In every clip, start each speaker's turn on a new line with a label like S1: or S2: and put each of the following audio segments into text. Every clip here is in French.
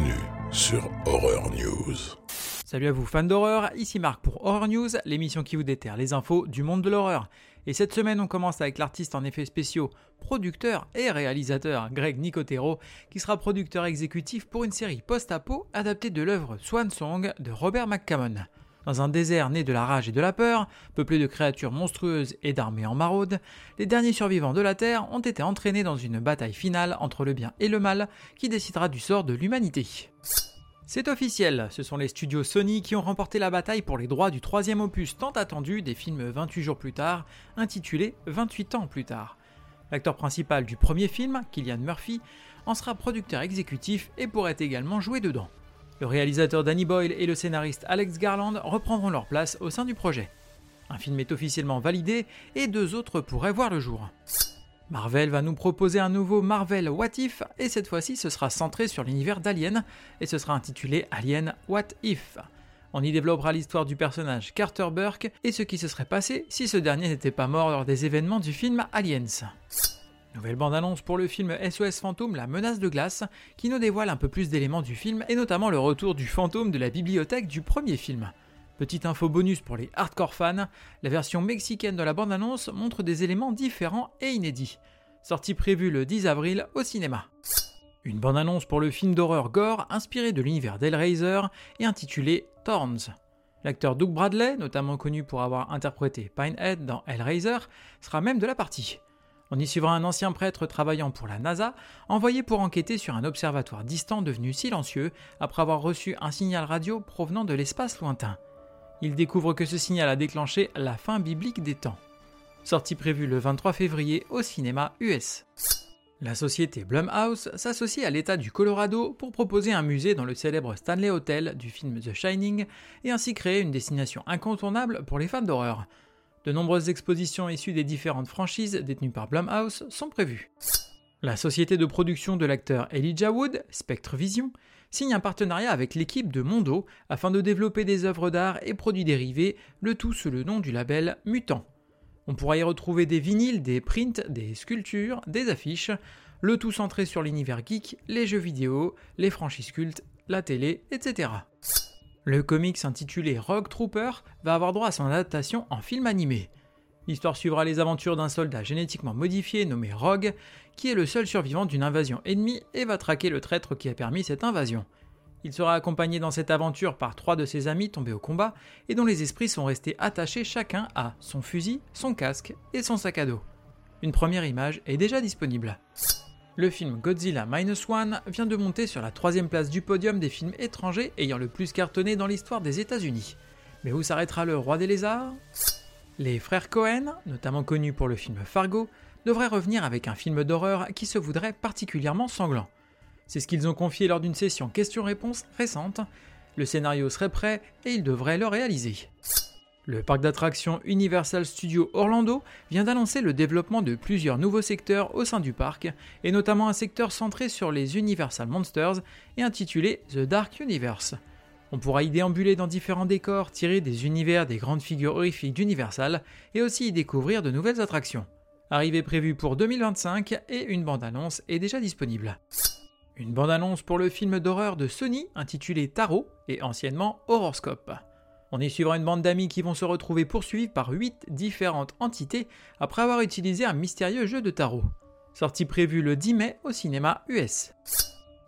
S1: Bienvenue sur Horror News.
S2: Salut à vous fans d'horreur, ici Marc pour Horror News, l'émission qui vous déterre les infos du monde de l'horreur. Et cette semaine on commence avec l'artiste en effets spéciaux, producteur et réalisateur Greg Nicotero, qui sera producteur exécutif pour une série post-apo adaptée de l'œuvre Swan Song de Robert McCammon. Dans un désert né de la rage et de la peur, peuplé de créatures monstrueuses et d'armées en maraude, les derniers survivants de la Terre ont été entraînés dans une bataille finale entre le bien et le mal qui décidera du sort de l'humanité. C'est officiel, ce sont les studios Sony qui ont remporté la bataille pour les droits du troisième opus tant attendu des films 28 jours plus tard, intitulé 28 ans plus tard. L'acteur principal du premier film, Killian Murphy, en sera producteur exécutif et pourrait également jouer dedans. Le réalisateur Danny Boyle et le scénariste Alex Garland reprendront leur place au sein du projet. Un film est officiellement validé et deux autres pourraient voir le jour. Marvel va nous proposer un nouveau Marvel What If et cette fois-ci ce sera centré sur l'univers d'Alien et ce sera intitulé Alien What If. On y développera l'histoire du personnage Carter Burke et ce qui se serait passé si ce dernier n'était pas mort lors des événements du film Aliens. Nouvelle bande-annonce pour le film SOS Fantôme, la menace de glace, qui nous dévoile un peu plus d'éléments du film et notamment le retour du fantôme de la bibliothèque du premier film. Petite info bonus pour les hardcore fans, la version mexicaine de la bande-annonce montre des éléments différents et inédits. Sortie prévue le 10 avril au cinéma. Une bande-annonce pour le film d'horreur gore inspiré de l'univers d'Hellraiser et intitulé Thorns. L'acteur Doug Bradley, notamment connu pour avoir interprété Pinehead dans Hellraiser, sera même de la partie. On y suivra un ancien prêtre travaillant pour la NASA, envoyé pour enquêter sur un observatoire distant devenu silencieux après avoir reçu un signal radio provenant de l'espace lointain. Il découvre que ce signal a déclenché la fin biblique des temps. Sortie prévue le 23 février au cinéma US. La société Blumhouse s'associe à l'État du Colorado pour proposer un musée dans le célèbre Stanley Hotel du film The Shining et ainsi créer une destination incontournable pour les fans d'horreur. De nombreuses expositions issues des différentes franchises détenues par Blumhouse sont prévues. La société de production de l'acteur Elijah Wood, Spectre Vision, signe un partenariat avec l'équipe de Mondo afin de développer des œuvres d'art et produits dérivés, le tout sous le nom du label Mutant. On pourra y retrouver des vinyles, des prints, des sculptures, des affiches, le tout centré sur l'univers geek, les jeux vidéo, les franchises cultes, la télé, etc. Le comics intitulé Rogue Trooper va avoir droit à son adaptation en film animé. L'histoire suivra les aventures d'un soldat génétiquement modifié nommé Rogue, qui est le seul survivant d'une invasion ennemie et va traquer le traître qui a permis cette invasion. Il sera accompagné dans cette aventure par trois de ses amis tombés au combat et dont les esprits sont restés attachés chacun à son fusil, son casque et son sac à dos. Une première image est déjà disponible. Le film Godzilla Minus One vient de monter sur la troisième place du podium des films étrangers ayant le plus cartonné dans l'histoire des États-Unis. Mais où s'arrêtera le roi des lézards? Les frères Cohen, notamment connus pour le film Fargo, devraient revenir avec un film d'horreur qui se voudrait particulièrement sanglant. C'est ce qu'ils ont confié lors d'une session questions-réponses récente. Le scénario serait prêt et ils devraient le réaliser. Le parc d'attractions Universal Studios Orlando vient d'annoncer le développement de plusieurs nouveaux secteurs au sein du parc, et notamment un secteur centré sur les Universal Monsters et intitulé The Dark Universe. On pourra y déambuler dans différents décors tirés des univers des grandes figures horrifiques d'Universal et aussi y découvrir de nouvelles attractions. Arrivée prévue pour 2025 et une bande-annonce est déjà disponible. Une bande-annonce pour le film d'horreur de Sony intitulé Tarot et anciennement Horoscope. On y suivra une bande d'amis qui vont se retrouver poursuivis par 8 différentes entités après avoir utilisé un mystérieux jeu de tarot. Sortie prévue le 10 mai au cinéma US.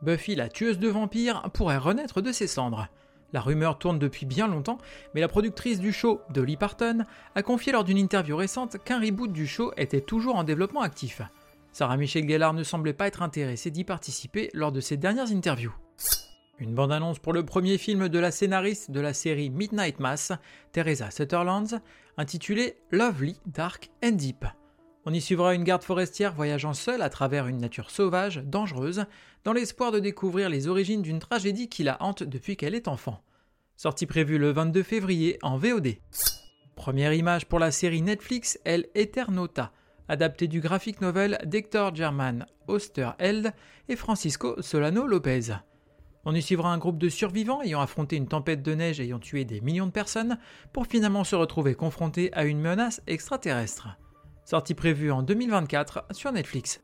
S2: Buffy la tueuse de vampires pourrait renaître de ses cendres. La rumeur tourne depuis bien longtemps, mais la productrice du show, Dolly Parton, a confié lors d'une interview récente qu'un reboot du show était toujours en développement actif. Sarah Michelle Gellar ne semblait pas être intéressée d'y participer lors de ses dernières interviews. Une bande-annonce pour le premier film de la scénariste de la série Midnight Mass, Teresa Sutherland, intitulé Lovely, Dark and Deep. On y suivra une garde forestière voyageant seule à travers une nature sauvage, dangereuse, dans l'espoir de découvrir les origines d'une tragédie qui la hante depuis qu'elle est enfant. Sortie prévue le 22 février en VOD. Première image pour la série Netflix El Eternota, adaptée du graphic novel d'Hector German Osterheld et Francisco Solano Lopez. On y suivra un groupe de survivants ayant affronté une tempête de neige ayant tué des millions de personnes pour finalement se retrouver confrontés à une menace extraterrestre. Sortie prévue en 2024 sur Netflix.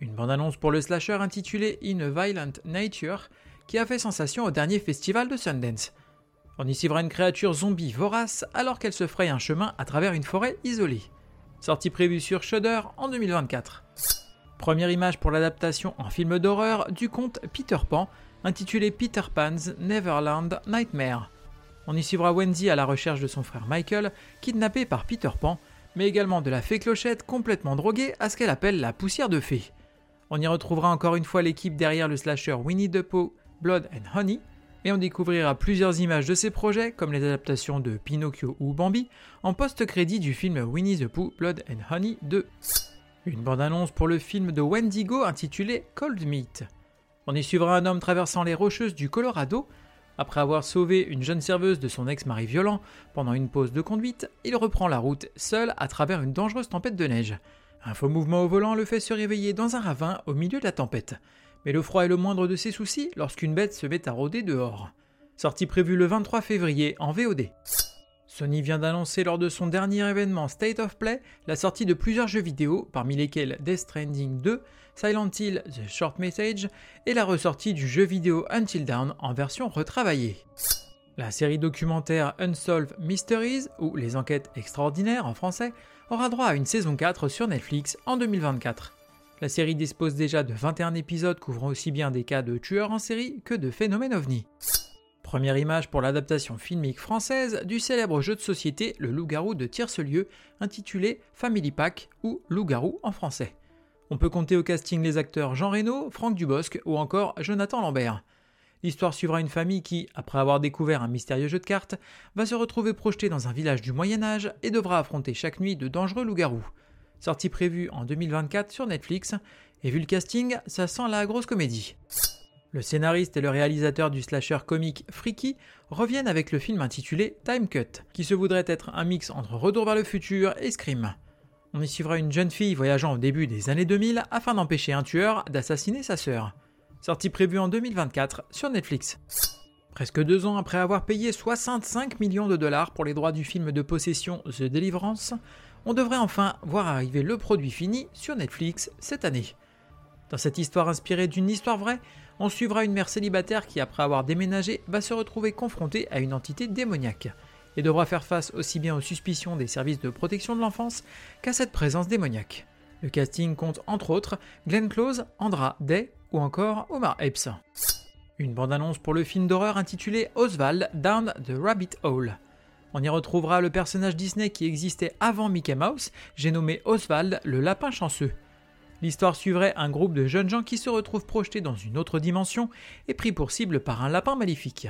S2: Une bande-annonce pour le slasher intitulé In a Violent Nature qui a fait sensation au dernier festival de Sundance. On y suivra une créature zombie vorace alors qu'elle se fraye un chemin à travers une forêt isolée. Sortie prévue sur Shudder en 2024. Première image pour l'adaptation en film d'horreur du conte Peter Pan, intitulé Peter Pan's Neverland Nightmare. On y suivra Wendy à la recherche de son frère Michael, kidnappé par Peter Pan, mais également de la fée clochette complètement droguée à ce qu'elle appelle la poussière de fée. On y retrouvera encore une fois l'équipe derrière le slasher Winnie the Pooh, Blood and Honey, et on découvrira plusieurs images de ces projets, comme les adaptations de Pinocchio ou Bambi, en post-crédit du film Winnie the Pooh, Blood and Honey 2. Une bande-annonce pour le film de Wendigo intitulé Cold Meat. On y suivra un homme traversant les rocheuses du Colorado. Après avoir sauvé une jeune serveuse de son ex-mari violent pendant une pause de conduite, il reprend la route seul à travers une dangereuse tempête de neige. Un faux mouvement au volant le fait se réveiller dans un ravin au milieu de la tempête. Mais le froid est le moindre de ses soucis lorsqu'une bête se met à rôder dehors. Sortie prévue le 23 février en VOD. Sony vient d'annoncer lors de son dernier événement State of Play la sortie de plusieurs jeux vidéo, parmi lesquels Death Stranding 2, Silent Hill The Short Message et la ressortie du jeu vidéo Until Dawn en version retravaillée. La série documentaire Unsolved Mysteries, ou Les Enquêtes Extraordinaires en français, aura droit à une saison 4 sur Netflix en 2024. La série dispose déjà de 21 épisodes couvrant aussi bien des cas de tueurs en série que de phénomènes ovnis. Première image pour l'adaptation filmique française du célèbre jeu de société Le Loup-garou de Tiercelieu, intitulé Family Pack ou Loup-garou en français. On peut compter au casting les acteurs Jean Reno, Franck Dubosc ou encore Jonathan Lambert. L'histoire suivra une famille qui, après avoir découvert un mystérieux jeu de cartes, va se retrouver projetée dans un village du Moyen Âge et devra affronter chaque nuit de dangereux loups-garous sortie prévue en 2024 sur Netflix, et vu le casting, ça sent la grosse comédie. Le scénariste et le réalisateur du slasher comique Freaky reviennent avec le film intitulé Time Cut, qui se voudrait être un mix entre Retour vers le futur et Scream. On y suivra une jeune fille voyageant au début des années 2000 afin d'empêcher un tueur d'assassiner sa sœur. Sortie prévue en 2024 sur Netflix. Presque deux ans après avoir payé 65 millions de dollars pour les droits du film de possession The Deliverance, on devrait enfin voir arriver le produit fini sur Netflix cette année. Dans cette histoire inspirée d'une histoire vraie, on suivra une mère célibataire qui, après avoir déménagé, va se retrouver confrontée à une entité démoniaque et devra faire face aussi bien aux suspicions des services de protection de l'enfance qu'à cette présence démoniaque. Le casting compte entre autres Glenn Close, Andra Day ou encore Omar Epps. Une bande-annonce pour le film d'horreur intitulé Oswald Down the Rabbit Hole. On y retrouvera le personnage Disney qui existait avant Mickey Mouse, j'ai nommé Oswald le lapin chanceux. L'histoire suivrait un groupe de jeunes gens qui se retrouvent projetés dans une autre dimension et pris pour cible par un lapin maléfique.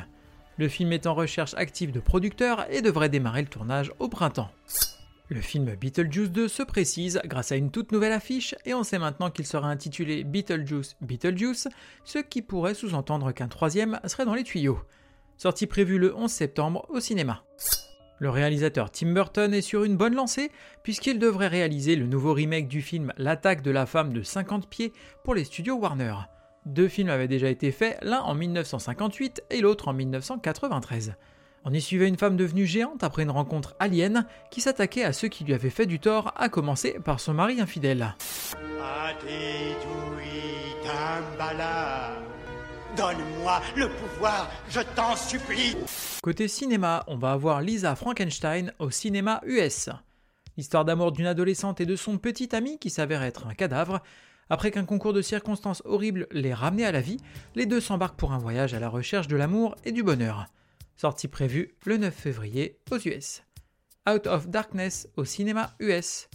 S2: Le film est en recherche active de producteurs et devrait démarrer le tournage au printemps. Le film Beetlejuice 2 se précise grâce à une toute nouvelle affiche et on sait maintenant qu'il sera intitulé Beetlejuice Beetlejuice, ce qui pourrait sous-entendre qu'un troisième serait dans les tuyaux. Sortie prévue le 11 septembre au cinéma. Le réalisateur Tim Burton est sur une bonne lancée puisqu'il devrait réaliser le nouveau remake du film L'attaque de la femme de 50 pieds pour les studios Warner. Deux films avaient déjà été faits, l'un en 1958 et l'autre en 1993. On y suivait une femme devenue géante après une rencontre alien qui s'attaquait à ceux qui lui avaient fait du tort, à commencer par son mari infidèle. Donne-moi le pouvoir, je t'en supplie. Côté cinéma, on va avoir Lisa Frankenstein au cinéma US. L'histoire d'amour d'une adolescente et de son petit ami qui s'avère être un cadavre. Après qu'un concours de circonstances horribles l'ait ramené à la vie, les deux s'embarquent pour un voyage à la recherche de l'amour et du bonheur. Sortie prévue le 9 février aux US. Out of Darkness au cinéma US.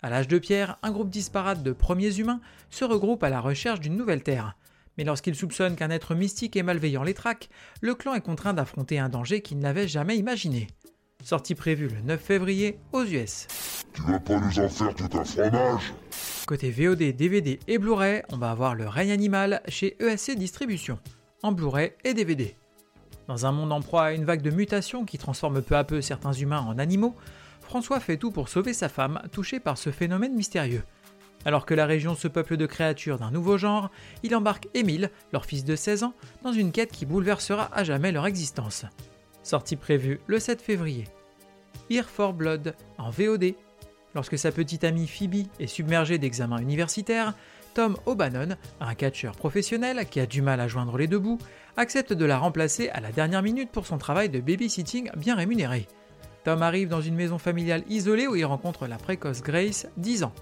S2: À l'âge de pierre, un groupe disparate de premiers humains se regroupe à la recherche d'une nouvelle terre. Mais lorsqu'il soupçonne qu'un être mystique et malveillant les traque, le clan est contraint d'affronter un danger qu'il n'avait jamais imaginé. Sortie prévue le 9 février aux US. Tu vas pas nous en faire tout un fromage? Côté VOD, DVD et Blu-ray, on va avoir le règne animal chez ESC Distribution, en Blu-ray et DVD. Dans un monde en proie à une vague de mutations qui transforme peu à peu certains humains en animaux, François fait tout pour sauver sa femme touchée par ce phénomène mystérieux. Alors que la région se peuple de créatures d'un nouveau genre, il embarque Émile, leur fils de 16 ans, dans une quête qui bouleversera à jamais leur existence. Sortie prévue le 7 février. Here for Blood en VOD. Lorsque sa petite amie Phoebe est submergée d'examens universitaires, Tom O'Bannon, un catcheur professionnel qui a du mal à joindre les deux bouts, accepte de la remplacer à la dernière minute pour son travail de babysitting bien rémunéré. Tom arrive dans une maison familiale isolée où il rencontre la précoce Grace, 10 ans.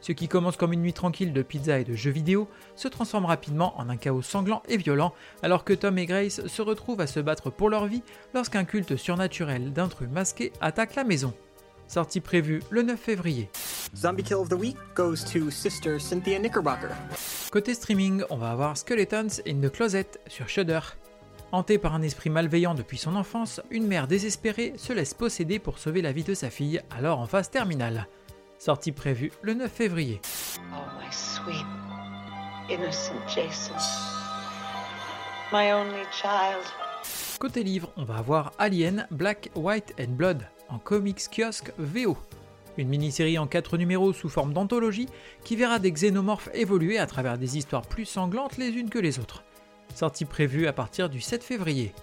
S2: Ce qui commence comme une nuit tranquille de pizza et de jeux vidéo se transforme rapidement en un chaos sanglant et violent alors que Tom et Grace se retrouvent à se battre pour leur vie lorsqu'un culte surnaturel d'intrus masqués attaque la maison. Sortie prévue le 9 février.
S3: Zombie Kill of the Week goes to Sister Cynthia Knickerbocker.
S2: Côté streaming, on va avoir Skeletons in the Closet sur Shudder. Hantée par un esprit malveillant depuis son enfance, une mère désespérée se laisse posséder pour sauver la vie de sa fille, alors en phase terminale. Sortie prévue le 9 février.
S4: Oh, my sweet, innocent Jason. My only child.
S2: Côté livre, on va avoir Alien, Black, White and Blood en comics kiosque VO. Une mini-série en 4 numéros sous forme d'anthologie qui verra des xénomorphes évoluer à travers des histoires plus sanglantes les unes que les autres. Sortie prévue à partir du 7 février.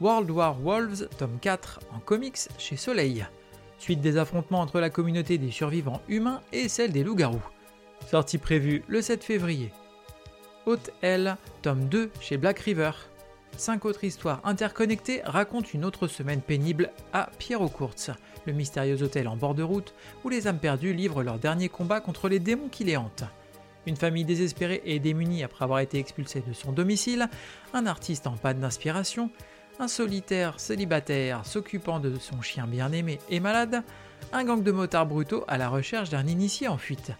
S2: World War Wolves, tome 4 en comics chez Soleil. Suite des affrontements entre la communauté des survivants humains et celle des loups-garous. Sortie prévue le 7 février. Haute tome 2 chez Black River. Cinq autres histoires interconnectées racontent une autre semaine pénible à Pierre-aux-Courtes, le mystérieux hôtel en bord de route où les âmes perdues livrent leur dernier combat contre les démons qui les hantent. Une famille désespérée et démunie après avoir été expulsée de son domicile, un artiste en panne d'inspiration, un solitaire célibataire s'occupant de son chien bien-aimé et malade, un gang de motards brutaux à la recherche d'un initié en fuite.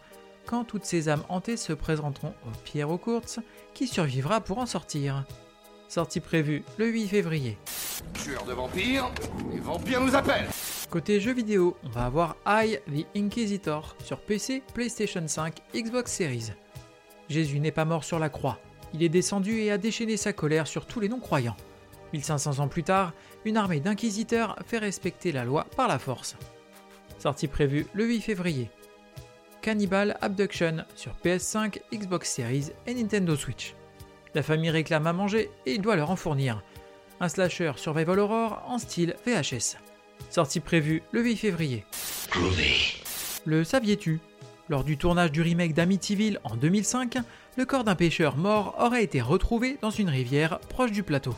S2: Quand toutes ces âmes hantées se présenteront au Pierre aux Courtes, qui survivra pour en sortir Sortie prévue le 8 février.
S5: Tueur de vampires, les vampires nous appellent
S2: Côté jeux vidéo, on va avoir I the Inquisitor sur PC, PlayStation 5, Xbox Series. Jésus n'est pas mort sur la croix, il est descendu et a déchaîné sa colère sur tous les non-croyants. 1500 ans plus tard, une armée d'inquisiteurs fait respecter la loi par la force. Sortie prévue le 8 février. Cannibal Abduction sur PS5, Xbox Series et Nintendo Switch. La famille réclame à manger et il doit leur en fournir. Un slasher Survival Horror en style VHS. Sortie prévue le 8 février. Le saviez-tu? Lors du tournage du remake d'Amityville en 2005, le corps d'un pêcheur mort aurait été retrouvé dans une rivière proche du plateau.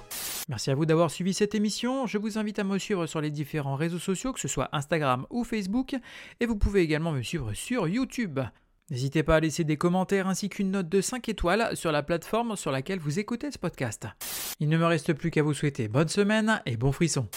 S2: Merci à vous d'avoir suivi cette émission. Je vous invite à me suivre sur les différents réseaux sociaux, que ce soit Instagram ou Facebook, et vous pouvez également me suivre sur YouTube. N'hésitez pas à laisser des commentaires ainsi qu'une note de 5 étoiles sur la plateforme sur laquelle vous écoutez ce podcast. Il ne me reste plus qu'à vous souhaiter bonne semaine et bon frisson.